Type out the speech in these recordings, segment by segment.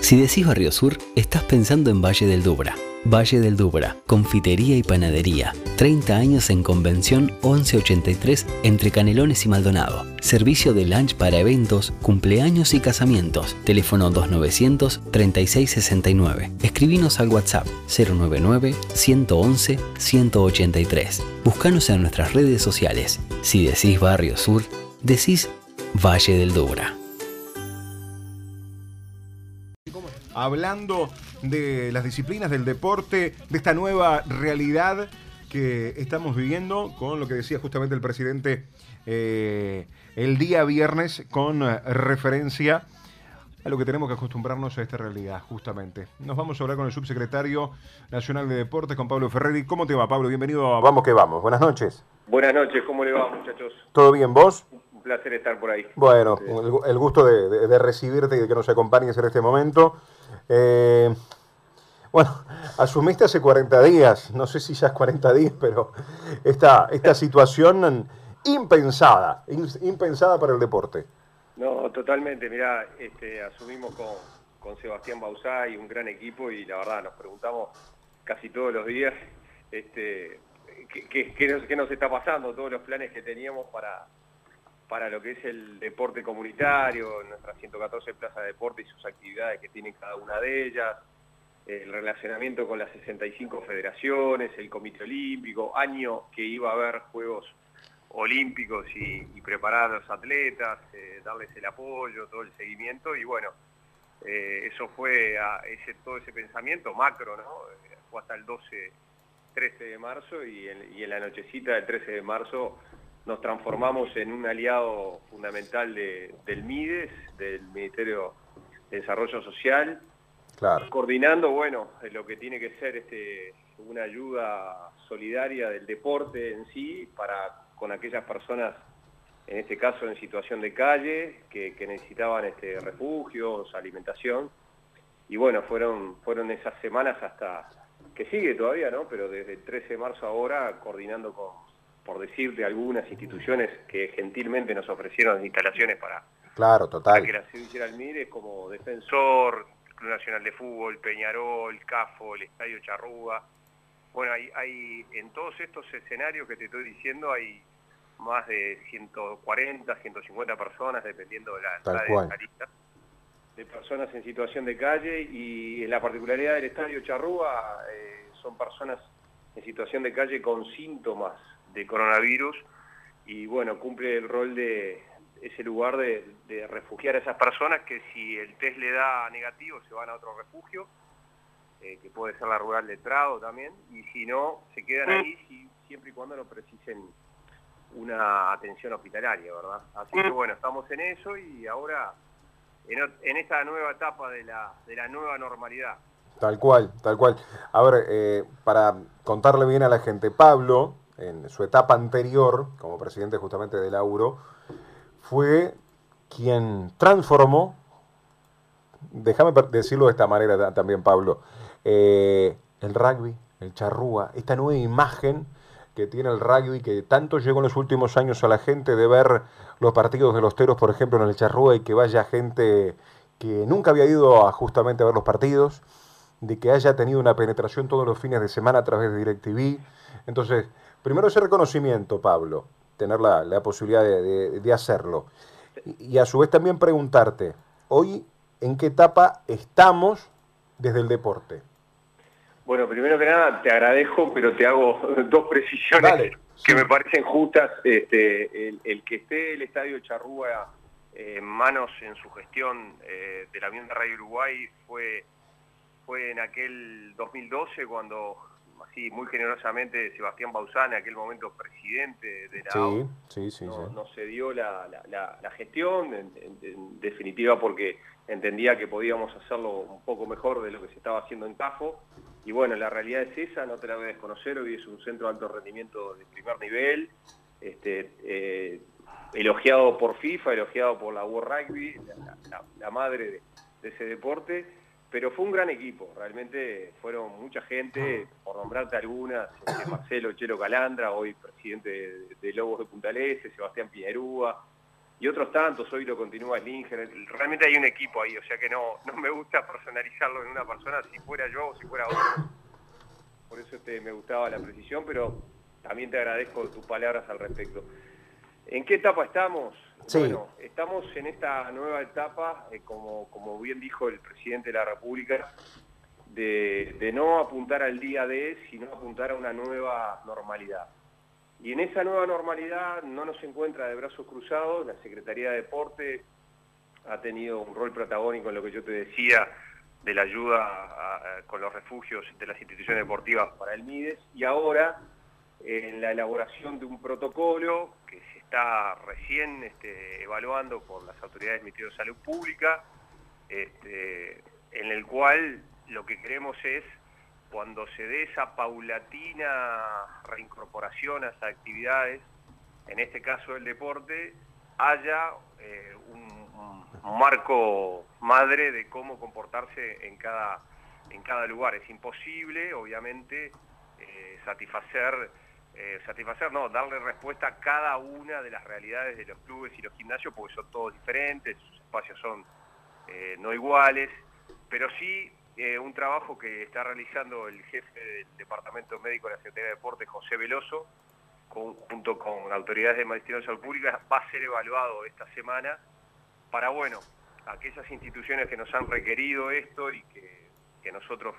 Si decís Barrio Sur, estás pensando en Valle del Dubra. Valle del Dubra, confitería y panadería. 30 años en Convención 1183 entre Canelones y Maldonado. Servicio de lunch para eventos, cumpleaños y casamientos. Teléfono 2900 3669. Escribinos al WhatsApp 099 111 183. Búscanos en nuestras redes sociales. Si decís Barrio Sur, decís Valle del Dubra. Hablando de las disciplinas del deporte, de esta nueva realidad que estamos viviendo, con lo que decía justamente el presidente eh, el día viernes, con eh, referencia a lo que tenemos que acostumbrarnos a esta realidad, justamente. Nos vamos a hablar con el subsecretario nacional de Deportes, con Pablo Ferreri. ¿Cómo te va, Pablo? Bienvenido a Vamos que Vamos. Buenas noches. Buenas noches, ¿cómo le va, muchachos? ¿Todo bien, vos? Un placer estar por ahí. Bueno, el, gusto de recibirte y de que nos acompañes en este momento. Eh, bueno, asumiste hace 40 días, no sé si ya es 40 días, pero esta, esta situación impensada, impensada para el deporte. No, totalmente. Mira, este, asumimos con, con Sebastián Bausá y un gran equipo y la verdad nos preguntamos casi todos los días este, qué, qué nos está pasando, todos los planes que teníamos para, para lo que es el deporte comunitario, nuestras 114 plazas de deporte y sus actividades que tienen cada una de ellas, el relacionamiento con las 65 federaciones, el Comité Olímpico, año que iba a haber Juegos Olímpicos y, preparar a los atletas, eh, darles el apoyo, todo el seguimiento y bueno, eh, eso fue a todo ese pensamiento macro, ¿no? Eh, fue hasta el 12, 13 de marzo y y en la nochecita del 13 de marzo nos transformamos en un aliado fundamental del MIDES, del Ministerio de Desarrollo Social, coordinando, bueno, lo que tiene que ser este, una ayuda solidaria del deporte en sí para con aquellas personas, en este caso en situación de calle, que, necesitaban este, refugios, alimentación. Y bueno, fueron, fueron esas semanas hasta, que sigue todavía, ¿no? Pero desde el 13 de marzo ahora, coordinando con por decir de algunas instituciones que gentilmente nos ofrecieron instalaciones para, claro, total. que la ciudad hiciera el MIRE, como Defensor, Club Nacional de Fútbol, Peñarol, CAFO, el Estadio Charrúa. Bueno, hay, hay en todos estos escenarios que te estoy diciendo hay más de 140, 150 personas, dependiendo de la, Tal de personas en situación de calle y en la particularidad del Estadio Charrúa eh, son personas en situación de calle con síntomas de coronavirus y bueno, cumple el rol de ese lugar de, refugiar a esas personas que si el test le da negativo se van a otro refugio, eh, que puede ser la rural de Trado también, y si no, se quedan ahí siempre y cuando no precisen una atención hospitalaria, ¿verdad? Así que bueno, estamos en eso y ahora en, esta nueva etapa de la, de la nueva normalidad. Tal cual, tal cual. A ver, eh, para contarle bien a la gente, Pablo, en su etapa anterior, como presidente justamente del Auro, fue quien transformó, déjame decirlo de esta manera también, Pablo, eh, el rugby, el charrúa, esta nueva imagen que tiene el rugby, que tanto llegó en los últimos años a la gente de ver los partidos de los teros, por ejemplo, en el charrúa y que vaya gente que nunca había ido a justamente a ver los partidos, de que haya tenido una penetración todos los fines de semana a través de DirecTV. Entonces, primero ese reconocimiento, Pablo, tener la, posibilidad de, hacerlo. Y, a su vez también preguntarte, hoy, ¿en qué etapa estamos desde el deporte? Bueno, primero que nada te agradezco, pero te hago dos precisiones que me parecen justas. Este, el, que esté el Estadio Charrúa en manos en su gestión eh, de la Avión de Radio Uruguay fue, fue en aquel 2012 cuando así muy generosamente Sebastián Bausán, en aquel momento presidente de la sí, sí, nos, cedió la, gestión, en, definitiva porque entendía que podíamos hacerlo un poco mejor de lo que se estaba haciendo en CAFO. Y bueno, la realidad es esa, no te la voy a desconocer, hoy es un centro de alto rendimiento de primer nivel, este, eh, elogiado por FIFA, elogiado por la World Rugby, la, madre de ese deporte pero fue un gran equipo, realmente fueron mucha gente, por nombrarte algunas, este, Marcelo Chelo Calandra, hoy presidente de, Lobos de Punta Sebastián Piñerúa, y otros tantos, hoy lo continúa Slinger, realmente hay un equipo ahí, o sea que no, no me gusta personalizarlo en una persona, si fuera yo o si fuera otro, por eso te, me gustaba la precisión, pero también te agradezco tus palabras al respecto. ¿En qué etapa estamos? Bueno, estamos en esta nueva etapa, eh, como, como bien dijo el presidente de la República, de, de no apuntar al día de, sino apuntar a una nueva normalidad. Y en esa nueva normalidad no nos encuentra de brazos cruzados, la Secretaría de Deporte ha tenido un rol protagónico en lo que yo te decía de la ayuda con los refugios de las instituciones deportivas para el MIDES y ahora en la elaboración de un protocolo que se está recién este, evaluando por las autoridades del Ministerio de Salud Pública, este, en el cual lo que queremos es cuando se dé esa paulatina reincorporación a esas actividades, en este caso el deporte, haya eh, un, marco madre de cómo comportarse en cada, en cada lugar. Es imposible, obviamente, eh, satisfacer, eh, satisfacer, no, darle respuesta a cada una de las realidades de los clubes y los gimnasios, porque son todos diferentes, sus espacios son no iguales, pero sí eh, un trabajo que está realizando el jefe del Departamento Médico de la Secretaría de Deportes, José Veloso, junto con autoridades de Ministerio de Salud Pública, va a ser evaluado esta semana para, bueno, aquellas instituciones que nos han requerido esto y que, nosotros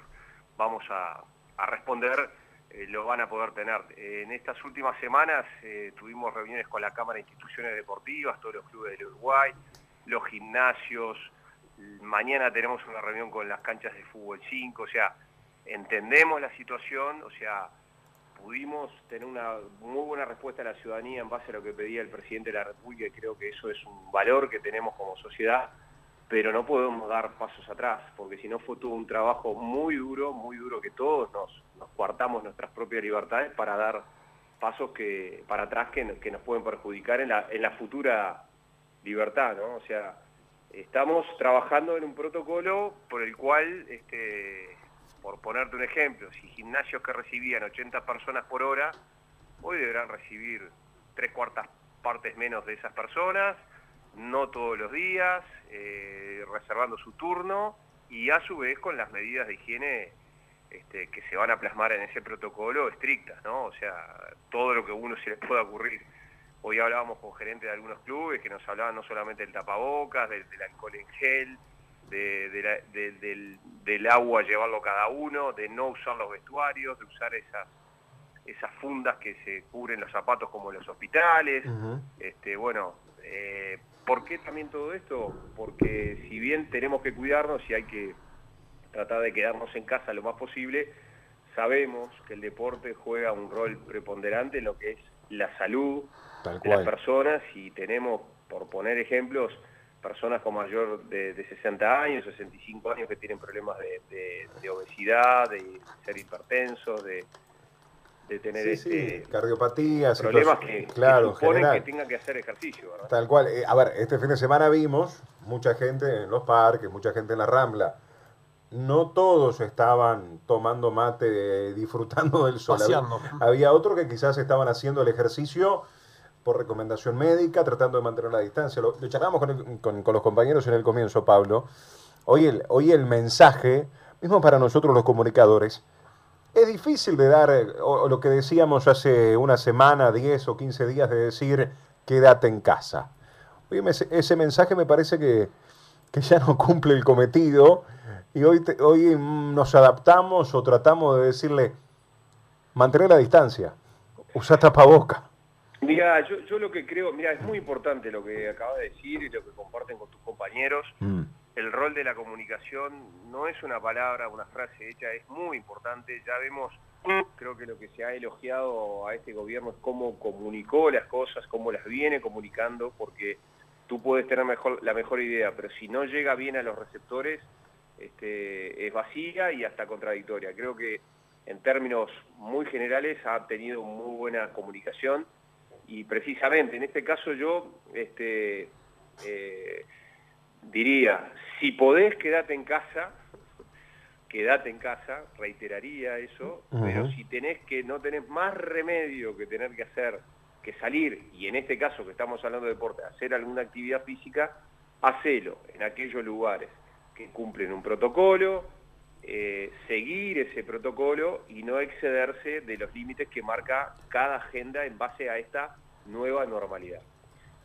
vamos a, responder, eh, lo van a poder tener. en estas últimas semanas eh, tuvimos reuniones con la Cámara de Instituciones Deportivas, todos los clubes del Uruguay, los gimnasios, mañana tenemos una reunión con las canchas de fútbol 5, o sea, entendemos la situación, o sea, pudimos tener una muy buena respuesta de la ciudadanía en base a lo que pedía el presidente de la República y creo que eso es un valor que tenemos como sociedad, pero no podemos dar pasos atrás, porque si no fue todo un trabajo muy duro, muy duro que todos nos, nos coartamos nuestras propias libertades para dar pasos que para atrás que, nos pueden perjudicar en la, en la futura libertad, ¿no? O sea, Estamos trabajando en un protocolo por el cual, este, por ponerte un ejemplo, si gimnasios que recibían 80 personas por hora, hoy deberán recibir tres cuartas partes menos de esas personas, no todos los días, eh, reservando su turno y a su vez con las medidas de higiene este, que se van a plasmar en ese protocolo estrictas, ¿no? O sea, todo lo que uno se les pueda ocurrir. Hoy hablábamos con gerentes de algunos clubes que nos hablaban no solamente del tapabocas, del, alcohol en gel, del, agua llevarlo cada uno, de no usar los vestuarios, de usar esas esas fundas que se cubren los zapatos como en los hospitales. este, bueno, eh, ¿por qué también todo esto? Porque si bien tenemos que cuidarnos y hay que tratar de quedarnos en casa lo más posible, sabemos que el deporte juega un rol preponderante en lo que es la salud, de las personas y tenemos, por poner ejemplos, personas con mayor de, 60 años, 65 años que tienen problemas de, obesidad, de ser hipertensos, de, tener este, cardiopatías, problemas que, claro, que que tengan que hacer ejercicio. Tal cual. Eh, a ver, este fin de semana vimos mucha gente en los parques, mucha gente en la Rambla. No todos estaban tomando mate, disfrutando del sol. había otros que quizás estaban haciendo el ejercicio por recomendación médica, tratando de mantener la distancia. Lo, charlamos con, los compañeros en el comienzo, Pablo. Hoy el, hoy el mensaje, mismo para nosotros los comunicadores, es difícil de dar, o, lo que decíamos hace una semana, 10 o 15 días, de decir, quédate en casa. Hoy ese mensaje me parece que, ya no cumple el cometido y hoy, hoy nos adaptamos o tratamos de decirle, mantener la distancia, usa tapaboca. Mira, yo, yo lo que creo, mira, es muy importante lo que acabas de decir y lo que comparten con tus compañeros. Mm. El rol de la comunicación no es una palabra, una frase hecha, es muy importante. Ya vemos, creo que lo que se ha elogiado a este gobierno es cómo comunicó las cosas, cómo las viene comunicando, porque tú puedes tener mejor, la mejor idea, pero si no llega bien a los receptores, este, es vacía y hasta contradictoria. Creo que en términos muy generales ha tenido muy buena comunicación y precisamente en este caso yo este, eh, diría, si podés quedate en casa, quedate en casa, reiteraría eso, pero si tenés que no tenés más remedio que tener que hacer que salir, y en este caso que estamos hablando de deporte, hacer alguna actividad física, hacelo en aquellos lugares que cumplen un protocolo, eh, seguir ese protocolo y no excederse de los límites que marca cada agenda en base a esta nueva normalidad.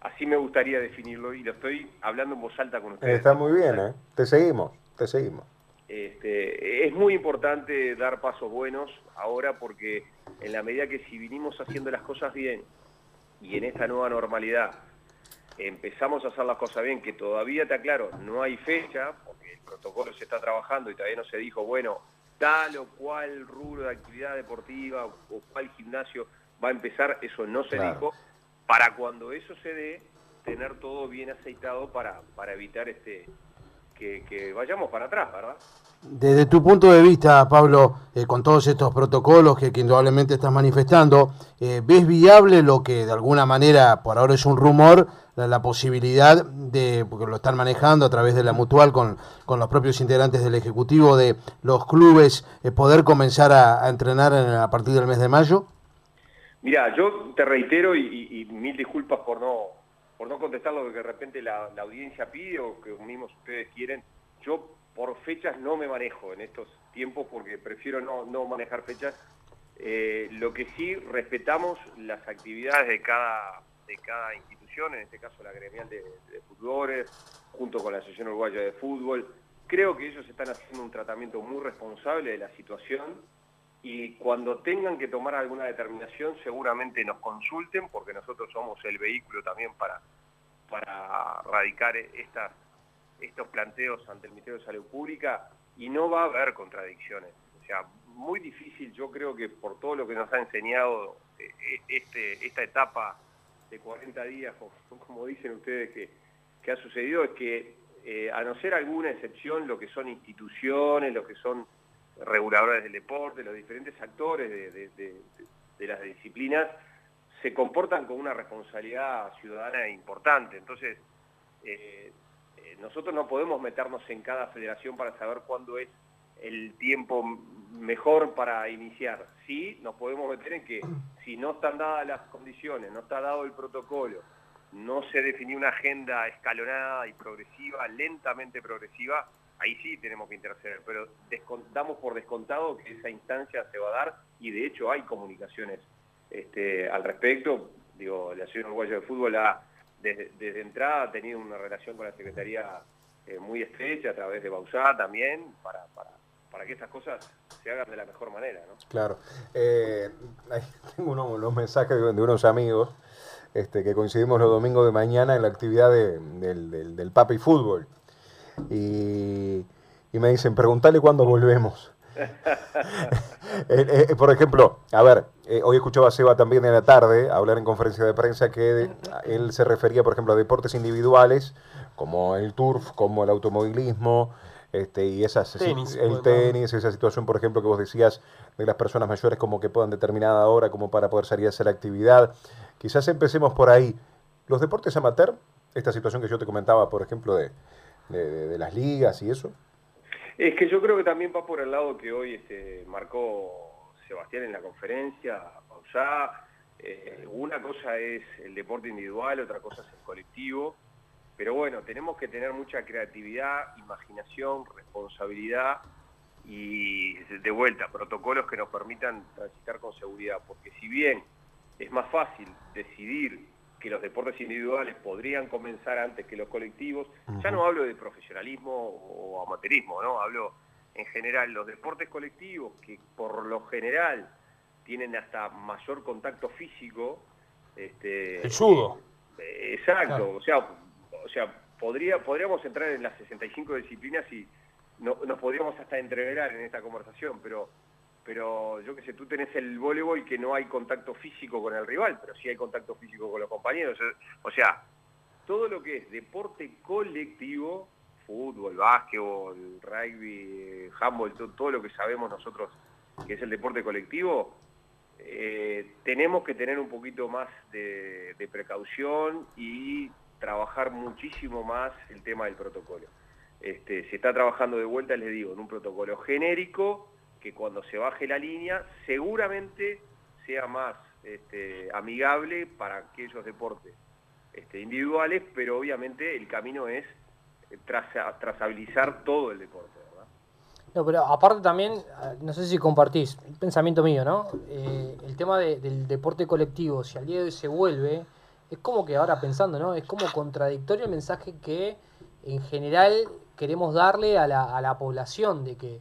Así me gustaría definirlo y lo estoy hablando en voz alta con ustedes. Está muy bien, ¿eh? Te seguimos, te seguimos. Este, es muy importante dar pasos buenos ahora porque en la medida que si vinimos haciendo las cosas bien y en esta nueva normalidad empezamos a hacer las cosas bien, que todavía te aclaro, no hay fecha, protocolo se está trabajando y todavía no se dijo, bueno, tal o cual rubro de actividad deportiva o cual gimnasio va a empezar, eso no se dijo, para cuando eso se dé, tener todo bien aceitado para, para evitar este que, que vayamos para atrás, ¿verdad? Desde tu punto de vista, Pablo, eh, con todos estos protocolos que, indudablemente estás manifestando, eh, ¿ves viable lo que de alguna manera, por ahora es un rumor, la, posibilidad de, porque lo están manejando a través de la mutual con, con los propios integrantes del Ejecutivo, de los clubes, eh, poder comenzar a, entrenar a partir del mes de mayo? Mira, yo te reitero y, mil disculpas por no, por no contestar lo que de repente la, audiencia pide o que mismos ustedes quieren. Yo por fechas no me manejo en estos tiempos porque prefiero no, manejar fechas. Eh, lo que sí, respetamos las actividades de cada, de cada institución, en este caso la gremial de, de junto con la Asociación Uruguaya de Fútbol. Creo que ellos están haciendo un tratamiento muy responsable de la situación y cuando tengan que tomar alguna determinación seguramente nos consulten porque nosotros somos el vehículo también para, para radicar estos planteos ante el Ministerio de Salud Pública y no va a haber contradicciones. O sea, muy difícil, yo creo que por todo lo que nos ha enseñado eh, eh, este, esta etapa de 40 días, como, dicen ustedes que, ha sucedido, es que eh, a no ser alguna excepción, lo que son instituciones, lo que son reguladores del deporte, los diferentes actores de, las disciplinas, se comportan con una responsabilidad ciudadana importante. Entonces, nosotros no podemos meternos en cada federación para saber cuándo es el tiempo mejor para iniciar. Sí, nos podemos meter en que si no están dadas las condiciones, no está dado el protocolo, no se definió una agenda escalonada y progresiva, lentamente progresiva, ahí sí tenemos que interceder, pero damos por descontado que esa instancia se va a dar y de hecho hay comunicaciones este, al respecto. Digo, la Ciudad Uruguaya de Fútbol ha desde, entrada ha tenido una relación con la Secretaría eh, muy estrecha a través de Bausá también, para, para, que estas cosas se hagan de la mejor manera. ¿no? Claro. Eh, tengo unos, mensajes de, unos amigos este, que coincidimos los domingos de mañana en la actividad del, del, Papi Fútbol. Y, y me dicen, preguntale cuándo volvemos. Eh, eh, por ejemplo, a ver, eh, hoy escuchaba a Seba también en la tarde hablar en conferencia de prensa que él se refería, por ejemplo, a deportes individuales como el turf, como el automovilismo, este, y esas, el tenis, esa situación, por ejemplo, que vos decías de las personas mayores como que puedan determinada hora como para poder salir a hacer actividad. Quizás empecemos por ahí. Los deportes amateur, esta situación que yo te comentaba, por ejemplo, de, de las ligas y eso. Es que yo creo que también va por el lado que hoy este, marcó Sebastián en la conferencia, Pausá. Eh, una cosa es el deporte individual, otra cosa es el colectivo. Pero bueno, tenemos que tener mucha creatividad, imaginación, responsabilidad y de vuelta, protocolos que nos permitan transitar con seguridad. Porque si bien es más fácil decidir que los deportes individuales podrían comenzar antes que los colectivos. Ya no hablo de profesionalismo o amateurismo, ¿no? Hablo en general los deportes colectivos que por lo general tienen hasta mayor contacto físico. Este, El judo. Eh, exacto, o sea, o sea podría, podríamos entrar en las 65 disciplinas y no, nos podríamos hasta entreverar en esta conversación, pero pero yo que sé, tú tenés el voleibol que no hay contacto físico con el rival, pero sí hay contacto físico con los compañeros. O sea, todo lo que es deporte colectivo, fútbol, básquetbol, rugby, handball, todo, lo que sabemos nosotros que es el deporte colectivo, eh, tenemos que tener un poquito más de, de precaución y trabajar muchísimo más el tema del protocolo. Este, se está trabajando de vuelta, les digo, en un protocolo genérico, que cuando se baje la línea seguramente sea más este, amigable para aquellos deportes este, individuales, pero obviamente el camino es trazabilizar todo el deporte. No, pero aparte también, no sé si compartís, el pensamiento mío, ¿no? Eh, el tema del deporte colectivo, si al día de hoy se vuelve, es como que ahora pensando, ¿no? Es como contradictorio el mensaje que en general queremos darle a la, a la población de que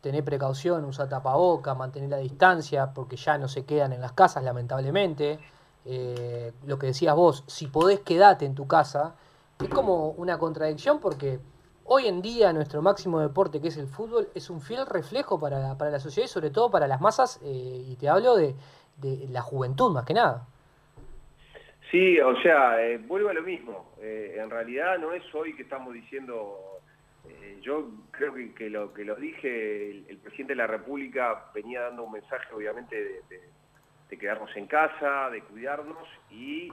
tener precaución, usar tapaboca, mantener la distancia, porque ya no se quedan en las casas, lamentablemente. Eh, lo que decías vos, si podés quedarte en tu casa, es como una contradicción porque hoy en día nuestro máximo deporte, que es el fútbol, es un fiel reflejo para para la sociedad y sobre todo para las masas, eh, y te hablo de, la juventud más que nada. Sí, o sea, eh, vuelvo a lo mismo. en realidad no es hoy que estamos diciendo eh, yo creo que, lo que lo dije, el, presidente de la República venía dando un mensaje obviamente de, quedarnos en casa, de cuidarnos y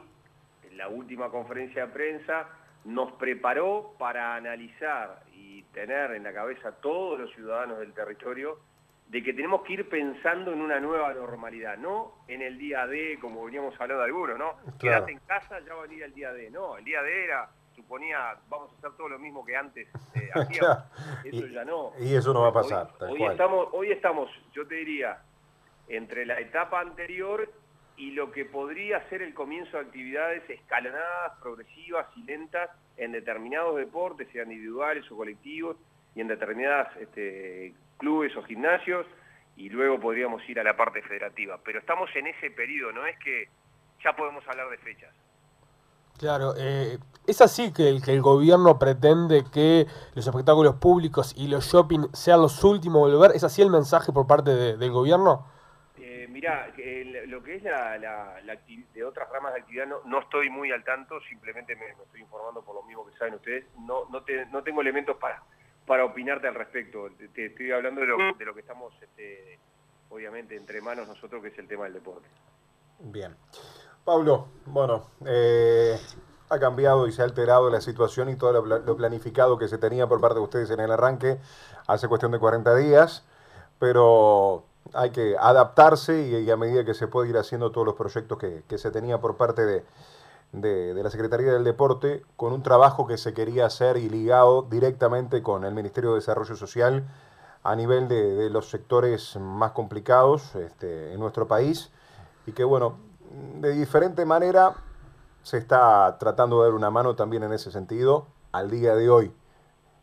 en la última conferencia de prensa nos preparó para analizar y tener en la cabeza todos los ciudadanos del territorio de que tenemos que ir pensando en una nueva normalidad, no en el día D, como veníamos hablando de algunos, ¿no? Quédate en casa, ya va a venir el día D. No, el día D era suponía vamos a hacer todo lo mismo que antes eh, Eso ya no. Y eso no va a pasar. Hoy, estamos, hoy estamos, yo te diría, entre la etapa anterior y lo que podría ser el comienzo de actividades escalonadas, progresivas y lentas en determinados deportes, sean individuales o colectivos, y en determinadas este, clubes o gimnasios, y luego podríamos ir a la parte federativa. Pero estamos en ese periodo, no es que ya podemos hablar de fechas. Claro, eh, es así que el, que el gobierno pretende que los espectáculos públicos y los shopping sean los últimos a volver. ¿Es así el mensaje por parte del gobierno? Eh, mirá, lo que es la, de otras ramas de actividad no, estoy muy al tanto, simplemente me, estoy informando por lo mismo que saben ustedes. No, no, no tengo elementos para, para opinarte al respecto. Te, estoy hablando de lo, de lo que estamos, este, obviamente, entre manos nosotros, que es el tema del deporte. Bien. Pablo, bueno, eh, ha cambiado y se ha alterado la situación y todo lo, planificado que se tenía por parte de ustedes en el arranque hace cuestión de 40 días, pero hay que adaptarse y, a medida que se puede ir haciendo todos los proyectos que, se tenía por parte de, de, la Secretaría del Deporte, con un trabajo que se quería hacer y ligado directamente con el Ministerio de Desarrollo Social a nivel de, los sectores más complicados este, en nuestro país y que bueno, de diferente manera se está tratando de dar una mano también en ese sentido al día de hoy.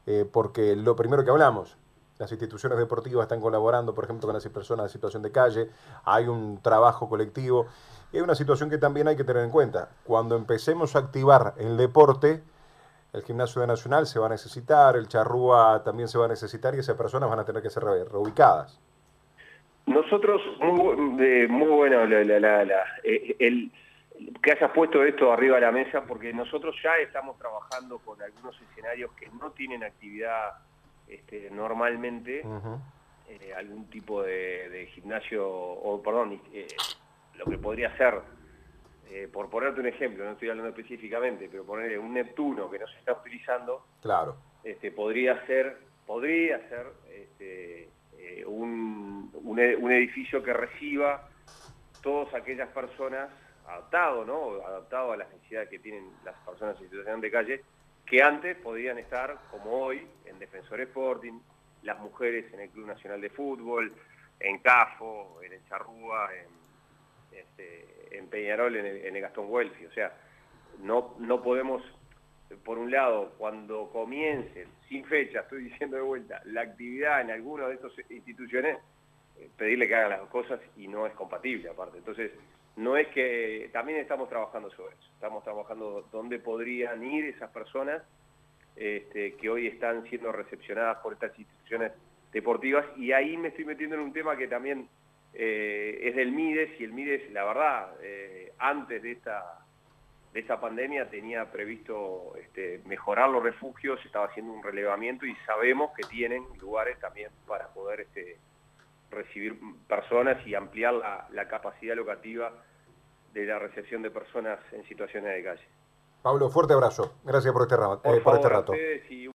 Eh, porque lo primero que hablamos, las instituciones deportivas están colaborando, por ejemplo, con las personas en situación de calle, hay un trabajo colectivo y hay una situación que también hay que tener en cuenta. Cuando empecemos a activar el deporte, el gimnasio de Nacional se va a necesitar, el charrúa también se va a necesitar y esas personas van a tener que ser reubicadas. Nosotros, muy, muy bueno eh, el, que hayas puesto esto arriba de la mesa, porque nosotros ya estamos trabajando con algunos escenarios que no tienen actividad este, normalmente, eh, algún tipo de, gimnasio, o perdón, eh, lo que podría ser, por ponerte un ejemplo, no estoy hablando específicamente, pero poner un Neptuno que no se está utilizando, claro. este, podría ser, podría ser este, un, un, edificio que reciba todas aquellas personas adaptado, ¿no? Adaptado a las necesidades que tienen las personas en situación de calle, que antes podían estar, como hoy, en Defensor Sporting, las mujeres en el Club Nacional de Fútbol, en CAFO, en el Charrúa, en, este, en Peñarol, en el, Gastón Welfi. O sea, no, no podemos, por un lado, cuando comiencen, sin fecha, estoy diciendo de vuelta, la actividad en alguna de estas instituciones, pedirle que hagan las cosas y no es compatible aparte. Entonces, no es que también estamos trabajando sobre eso, estamos trabajando dónde podrían ir esas personas este, que hoy están siendo recepcionadas por estas instituciones deportivas y ahí me estoy metiendo en un tema que también eh, es del MIDES y el MIDES, la verdad, eh, antes de esta, de esta pandemia tenía previsto este, mejorar los refugios, estaba haciendo un relevamiento y sabemos que tienen lugares también para poder... Este, recibir personas y ampliar la, capacidad locativa de la recepción de personas en situaciones de calle. Pablo, fuerte abrazo. Gracias por este, eh, por, este rato.